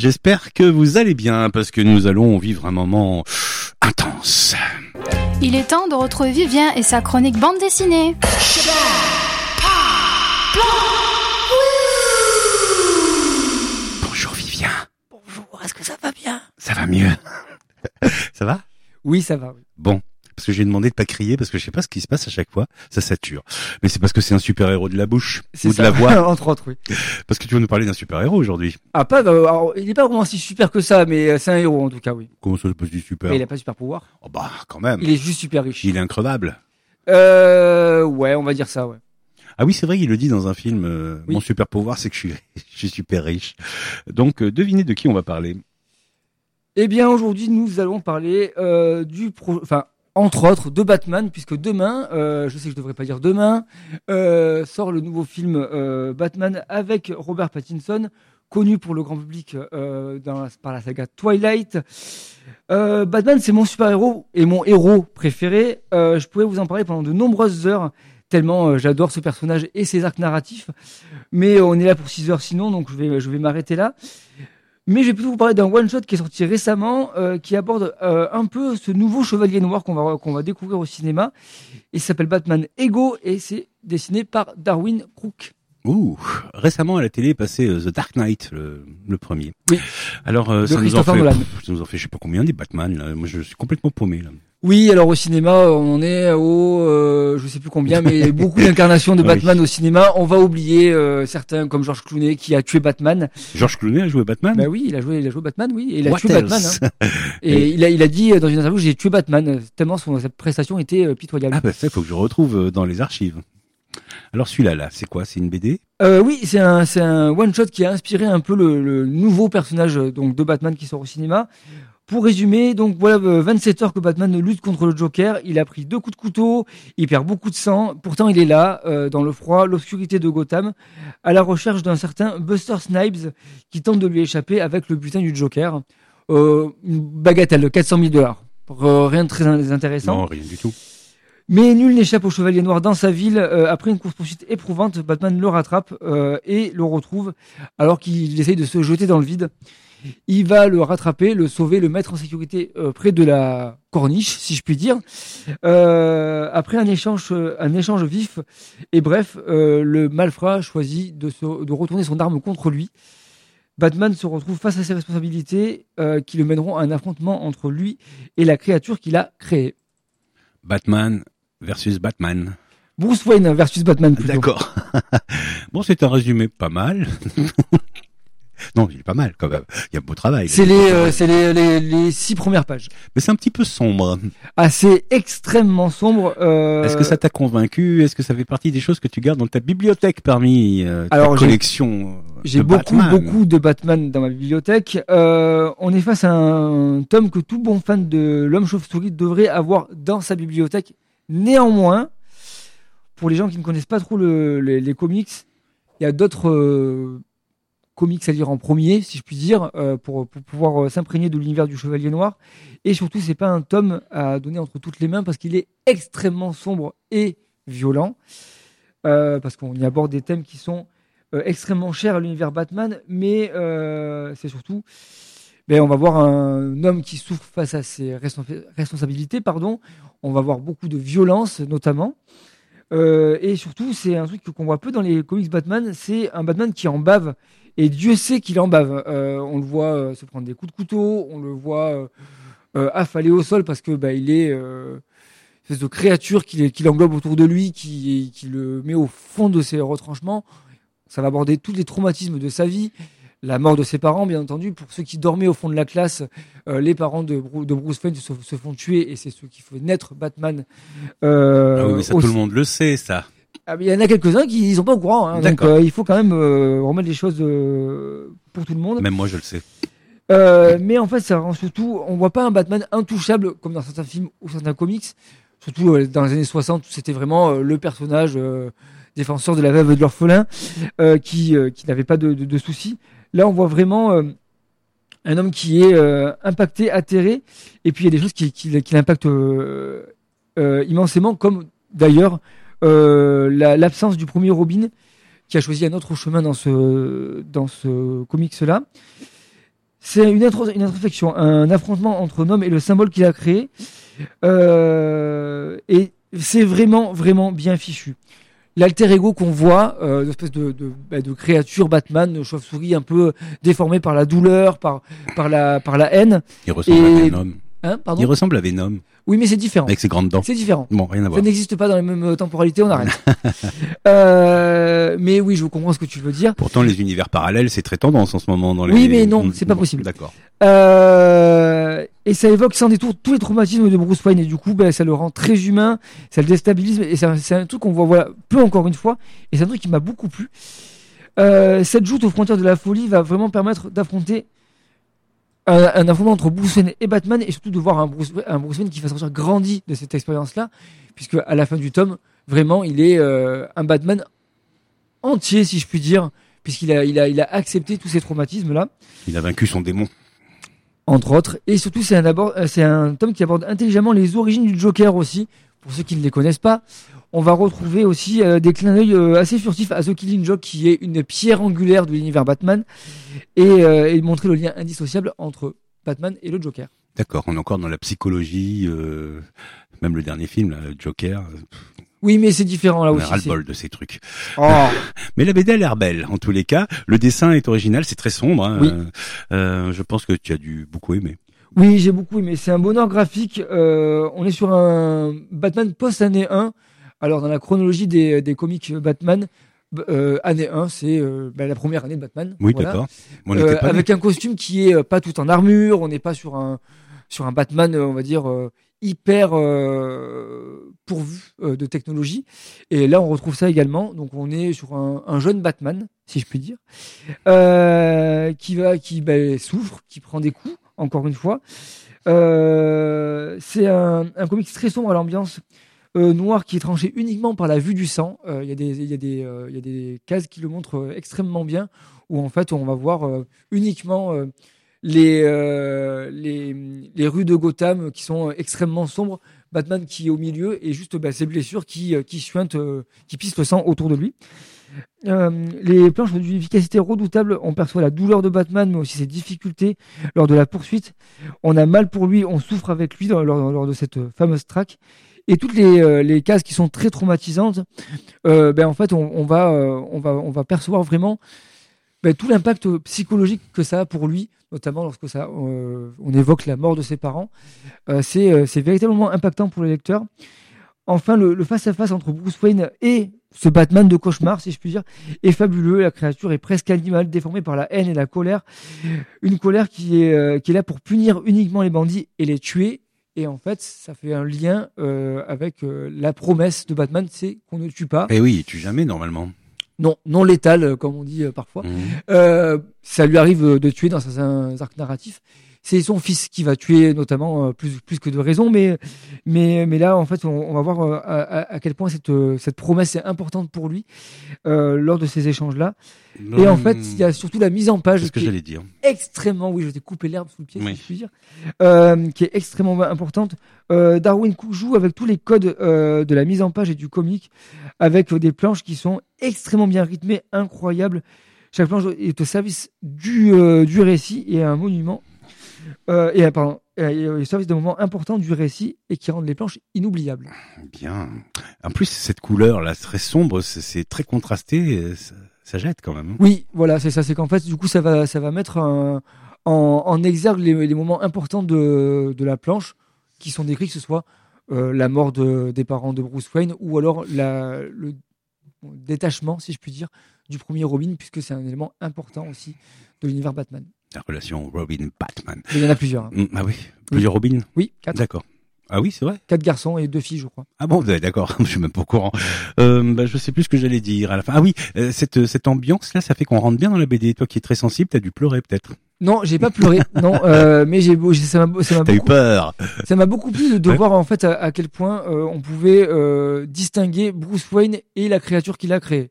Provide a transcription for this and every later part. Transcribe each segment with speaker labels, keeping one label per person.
Speaker 1: J'espère que vous allez bien parce que nous allons vivre un moment intense.
Speaker 2: Il est temps de retrouver Vivien et sa chronique bande dessinée.
Speaker 1: Bonjour Vivien.
Speaker 3: Bonjour, est-ce que ça va bien?
Speaker 1: Ça va mieux? Ça va?
Speaker 3: Oui, ça va. Oui.
Speaker 1: Bon. Parce que j'ai demandé de pas crier parce que je sais pas ce qui se passe à chaque fois. Ça sature. Mais c'est parce que c'est un super héros de la bouche ou de la voix.
Speaker 3: Entre autres, oui.
Speaker 1: Parce que tu vas nous parler d'un super héros aujourd'hui.
Speaker 3: Ah, pas, euh, alors, il est pas vraiment si super que ça, mais euh, c'est un héros en tout cas, oui.
Speaker 1: Comment ça se passe du super
Speaker 3: Mais il a pas super pouvoir.
Speaker 1: Oh bah quand même.
Speaker 3: Il est juste super riche.
Speaker 1: Il est increvable.
Speaker 3: Euh, ouais, on va dire ça, ouais.
Speaker 1: Ah oui, c'est vrai, il le dit dans un film. euh,
Speaker 3: Oui.
Speaker 1: Mon super pouvoir, c'est que je suis, je suis super riche. Donc, euh, devinez de qui on va parler.
Speaker 3: Eh bien, aujourd'hui, nous allons parler euh, du pro... enfin, entre autres, de Batman, puisque demain, euh, je sais que je devrais pas dire demain, euh, sort le nouveau film euh, Batman avec Robert Pattinson, connu pour le grand public dans par la saga Twilight. Batman, c'est mon super-héros et mon héros préféré. Je pourrais vous en parler pendant de nombreuses heures, tellement j'adore ce personnage et ses arcs narratifs. Mais on est là pour 6 heures sinon, donc je vais m'arrêter là. Mais je vais plutôt vous parler d'un one-shot qui est sorti récemment, euh, qui aborde euh, un peu ce nouveau chevalier noir qu'on va, qu'on va découvrir au cinéma. Il s'appelle Batman Ego et c'est dessiné par Darwin Crook.
Speaker 1: Ouh, récemment à la télé est passé euh, The Dark Knight, le, le premier.
Speaker 3: Oui.
Speaker 1: Alors, euh, ça nous en fait, pff, ça nous en fait, je sais pas combien des Batman. Là. Moi, je suis complètement paumé. Là.
Speaker 3: Oui, alors au cinéma, on en est au, euh, je sais plus combien, mais beaucoup d'incarnations de
Speaker 1: Oui.
Speaker 3: Batman au cinéma. On va oublier euh, certains comme George Clooney qui a tué Batman.
Speaker 1: George Clooney a joué Batman?
Speaker 3: Bah oui, il a joué, il a joué Batman, oui, et il a
Speaker 1: What
Speaker 3: tué Batman. hein. Et il a, il a dit euh, dans une interview, j'ai tué Batman, tellement son, sa prestation était pitoyable.
Speaker 1: Ah bah ça, il faut que je retrouve dans les archives. Alors celui-là, là, c'est quoi? C'est une BD
Speaker 3: Euh, oui, c'est un, c'est un one shot qui a inspiré un peu le, le nouveau personnage euh, donc de Batman qui sort au cinéma. Pour résumer, donc voilà euh, 27 heures que Batman lutte contre le Joker. Il a pris deux coups de couteau, il perd beaucoup de sang. Pourtant, il est là, euh, dans le froid, l'obscurité de Gotham, à la recherche d'un certain Buster Snipes qui tente de lui échapper avec le butin du Joker. Euh, une bagatelle de 400 000 dollars. Euh, rien de très in- intéressant.
Speaker 1: Non, rien du tout.
Speaker 3: Mais nul n'échappe au Chevalier Noir dans sa ville. Euh, après une course-poursuite éprouvante, Batman le rattrape euh, et le retrouve alors qu'il essaye de se jeter dans le vide. Il va le rattraper, le sauver, le mettre en sécurité euh, près de la corniche, si je puis dire. Après un échange, vif et bref, le malfrat choisit de, de retourner son arme contre lui. Batman se retrouve face à ses responsabilités qui le mèneront à un affrontement entre lui et la créature qu'il a créée.
Speaker 1: Batman versus Batman.
Speaker 3: Bruce Wayne versus Batman plutôt.
Speaker 1: D'accord. bon, c'est un résumé pas mal. non, il est pas mal quand même. Il y a un beau travail.
Speaker 3: C'est les, euh, c'est les, les, les six premières pages.
Speaker 1: Mais c'est un petit peu sombre.
Speaker 3: Ah, c'est extrêmement sombre. euh,
Speaker 1: Est-ce que ça t'a convaincu? Est-ce que ça fait partie des choses que tu gardes dans ta bibliothèque parmi euh, ta
Speaker 3: Alors,
Speaker 1: collection euh,
Speaker 3: J'ai beaucoup,
Speaker 1: Batman?
Speaker 3: beaucoup de Batman dans ma bibliothèque. On est face à un tome que tout bon fan de l'homme chauve-souris devrait avoir dans sa bibliothèque. Néanmoins, pour les gens qui ne connaissent pas trop le- les, comics, il y a d'autres euh, comics à lire en premier, si je puis dire, euh, pour, pouvoir euh, s'imprégner de l'univers du Chevalier Noir. Et surtout, c'est pas un tome à donner entre toutes les mains parce qu'il est extrêmement sombre et violent. Parce qu'on y aborde des thèmes qui sont extrêmement chers à l'univers Batman, mais c'est surtout, ben, on va voir un homme qui souffre face à ses respons- responsabilités, pardon. On va voir beaucoup de violence, notamment. Euh, et surtout, c'est un truc qu'on voit peu dans les comics Batman, c'est un Batman qui en bave. Et Dieu sait qu'il en bave. Euh, on le voit euh, se prendre des coups de couteau, on le voit affaler au sol parce que bah, il est une espèce de créature qui, l'englobe autour de lui, qui le met au fond de ses retranchements. Ça va aborder tous les traumatismes de sa vie, la mort de ses parents, bien entendu. Pour ceux qui dormaient au fond de la classe, euh, les parents de, Bru- de Bruce Wayne se, se font tuer et c'est ceux qui font naître Batman. Euh,
Speaker 1: Ah oui, mais ça tout le monde le sait, ça.
Speaker 3: ah, mais il y en a quelques-uns qui ne sont pas au courant. hein. donc euh, il faut quand même remettre les choses pour tout le monde.
Speaker 1: Même moi, je le sais.
Speaker 3: Mais en fait, ça rend surtout, on voit pas un Batman intouchable comme dans certains films ou certains comics. Surtout dans les années 60, où c'était vraiment le personnage défenseur de la veuve et de l'orphelin qui, qui n'avait pas de, de, de soucis. Là, on voit vraiment euh, un homme qui est euh, impacté, atterré, et puis il y a des choses qui, l'impactent euh, immensément, comme d'ailleurs la- l'absence du premier Robin qui a choisi un autre chemin dans ce, dans ce comics-là. C'est une, intro- une introspection, un affrontement entre un homme et le symbole qu'il a créé. Et c'est vraiment, vraiment bien fichu. L'alter ego qu'on voit, euh, une espèce de, de, bah, de créature Batman, chauve-souris un peu déformée par la douleur, par, par, la, par la haine.
Speaker 1: Il ressemble
Speaker 3: Et-
Speaker 1: à Venom.
Speaker 3: Hein,
Speaker 1: Il ressemble à Venom
Speaker 3: Oui, mais c'est différent.
Speaker 1: avec ses grandes dents.
Speaker 3: C'est différent.
Speaker 1: Bon, rien à
Speaker 3: Ça
Speaker 1: voir.
Speaker 3: n'existe pas dans les mêmes temporalités, on arrête. euh, mais oui, je comprends ce que tu veux dire.
Speaker 1: Pourtant, les univers parallèles, c'est très tendance en ce moment dans les.
Speaker 3: Oui, mais non, c'est pas
Speaker 1: Bon,
Speaker 3: possible.
Speaker 1: D'accord.
Speaker 3: Euh, et ça évoque sans détour tous les traumatismes de Bruce Wayne et du coup, ben, ça le rend très humain, ça le déstabilise et ça- c'est un truc qu'on voit voilà, peu encore une fois et c'est un truc qui m'a beaucoup plu. Euh, cette joute aux frontières de la folie va vraiment permettre d'affronter un, un affrontement entre Bruce Wayne et Batman et surtout de voir un Bruce, un Bruce Wayne qui va sortir grandi de cette expérience-là puisque à la fin du tome, vraiment, il est euh, un Batman entier si je puis dire puisqu'il a, il a, il a accepté tous ces traumatismes-là
Speaker 1: Il a vaincu son démon.
Speaker 3: entre autres. Et surtout, c'est un, abord- euh, c'est un tome qui aborde intelligemment les origines du Joker aussi, pour ceux qui ne les connaissent pas. On va retrouver aussi euh, des clins d'œil euh, assez furtifs à The Killing Joke, qui est une pierre angulaire de l'univers Batman, et, euh, et montrer le lien indissociable entre Batman et le Joker.
Speaker 1: D'accord. On est encore dans la psychologie. Même le dernier film, là, Joker.
Speaker 3: Oui, mais c'est différent là
Speaker 1: On a
Speaker 3: aussi. c'est-
Speaker 1: ras-le-bol de ces trucs.
Speaker 3: Oh.
Speaker 1: Mais la BD a l'air belle, en tous les cas. Le dessin est original, c'est très sombre. hein.
Speaker 3: Oui.
Speaker 1: Je pense que tu as dû beaucoup aimer.
Speaker 3: Oui, j'ai beaucoup aimé. C'est un bonheur graphique. On est sur un Batman post-année 1. Alors, dans la chronologie des, des comics Batman, euh, année 1, c'est euh, bah, la première année de Batman.
Speaker 1: Oui,
Speaker 3: Voilà.
Speaker 1: d'accord.
Speaker 3: Euh, avec un costume qui est pas tout en armure, on n'est pas sur un sur un Batman, on va dire hyper pourvu de technologie. Et là, on retrouve ça également. Donc, on est sur un, un jeune Batman, si je puis dire, qui va, qui bah, souffre, qui prend des coups. Encore une fois, c'est un, un comics très sombre à l'ambiance. Euh, noir qui est tranché uniquement par la vue du sang. Euh, euh, il y a des cases qui le montrent extrêmement bien où en fait on va voir uniquement les, rues de Gotham qui sont extrêmement sombres, Batman qui est au milieu et juste bah, ses blessures qui, pissent le sang autour de lui. Les planches ont d'une efficacité redoutable. On perçoit la douleur de Batman, mais aussi ses difficultés lors de la poursuite. On a mal pour lui, on souffre avec lui lors, de cette fameuse traque. Et toutes les, euh, les cases qui sont très traumatisantes, euh, ben en fait, on, va, euh, on va, on va percevoir vraiment ben, tout l'impact psychologique que ça a pour lui, notamment lorsque ça, on évoque la mort de ses parents. C'est, véritablement impactant pour les lecteurs. Enfin, le, face-à-face entre Bruce Wayne et ce Batman de cauchemar, si je puis dire, est fabuleux. La créature est presque animale, déformée par la haine et la colère. Une colère qui est, qui est là pour punir uniquement les bandits et les tuer. Et en fait, ça fait un lien euh, avec euh, la promesse de Batman, c'est qu'on ne tue pas.
Speaker 1: Eh oui, il tue jamais normalement.
Speaker 3: Non, non létal, euh, comme on dit parfois.
Speaker 1: Mhm.
Speaker 3: Ça lui arrive de tuer dans certains arcs narratifs. C'est son fils qui va tuer, notamment euh, plus plus que de raison, mais mais mais là en fait on, on va voir euh, à, quel point cette euh, cette promesse est importante pour lui euh, lors de ces échanges là. Et en fait il y a surtout la mise en page
Speaker 1: ce que j'allais dire.
Speaker 3: extrêmement, oui je t'ai coupé l'herbe sous le pied
Speaker 1: Oui.
Speaker 3: si je puis dire, euh, qui est extrêmement importante. Euh, Darwin Cook joue avec tous les codes euh, de la mise en page et du comique, avec euh, des planches qui sont extrêmement bien rythmées, incroyables. Chaque planche est au service du, du récit et un monument, euh, et, euh, pardon, et au service d'un moment important du récit et qui rendent les planches inoubliables.
Speaker 1: Bien. En plus, cette couleur là, très sombre, c'est- très contrasté. euh, Ça, ça jette quand même. hein.
Speaker 3: Oui, voilà, c'est ça. C'est qu'en fait, du coup, ça va, ça va mettre un- en, en exergue les, les moments importants de, de la planche qui sont décrits, que ce soit euh, la mort de- des parents de Bruce Wayne ou alors la, le détachement, si je puis dire, du premier Robin, puisque c'est un élément important aussi de l'univers Batman.
Speaker 1: La relation Robin-Batman.
Speaker 3: Il y en a plusieurs. hein.
Speaker 1: Mm, Ah oui, plusieurs Robin.
Speaker 3: Oui, quatre,
Speaker 1: D'accord. Ah oui, c'est vrai.
Speaker 3: quatre garçons et deux filles, je crois.
Speaker 1: Ah bon, d'accord. Je suis même pas au courant. Euh, bah, je sais plus ce que j'allais dire à la fin. Ah oui, euh, cette cette ambiance là, ça fait qu'on rentre bien dans la BD. Toi qui es très sensible, t'as dû pleurer peut-être.
Speaker 3: Non, j'ai pas pleuré, non, euh, mais j'ai, ça m'a, ça m'a
Speaker 1: T'as eu
Speaker 3: beaucoup,
Speaker 1: peur.
Speaker 3: Ça m'a beaucoup plu de,
Speaker 1: Ouais.
Speaker 3: voir en fait à, à quel point euh, on pouvait euh, distinguer Bruce Wayne et la créature qu'il a créée.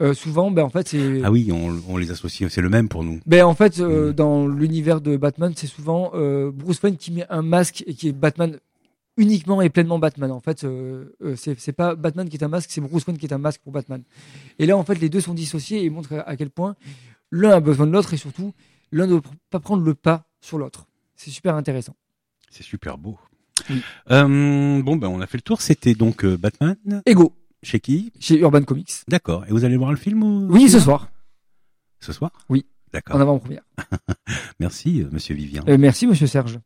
Speaker 3: Euh, souvent, ben en fait, c'est
Speaker 1: Ah oui, on, on les associe. C'est le même pour nous.
Speaker 3: ben en fait euh,
Speaker 1: Mm.
Speaker 3: dans l'univers de Batman, c'est souvent euh, Bruce Wayne qui met un masque et qui est Batman uniquement et pleinement Batman. En fait, c'est pas Batman qui est un masque, c'est Bruce Wayne qui est un masque pour Batman. Et là, en fait, les deux sont dissociés et montrent à, à quel point l'un a besoin de l'autre et surtout l'un ne doit pas prendre le pas sur l'autre. C'est super intéressant.
Speaker 1: C'est super beau.
Speaker 3: Oui.
Speaker 1: Euh, bon, ben on a fait le tour. C'était donc Batman.
Speaker 3: Ego,
Speaker 1: Chez qui?
Speaker 3: Chez Urban Comics.
Speaker 1: D'accord. Et vous allez voir le film
Speaker 3: Oui, ce soir,
Speaker 1: Ce soir?
Speaker 3: Oui.
Speaker 1: D'accord.
Speaker 3: en avant-première.
Speaker 1: Merci, euh, Monsieur Vivien.
Speaker 3: Euh, merci, monsieur Serge.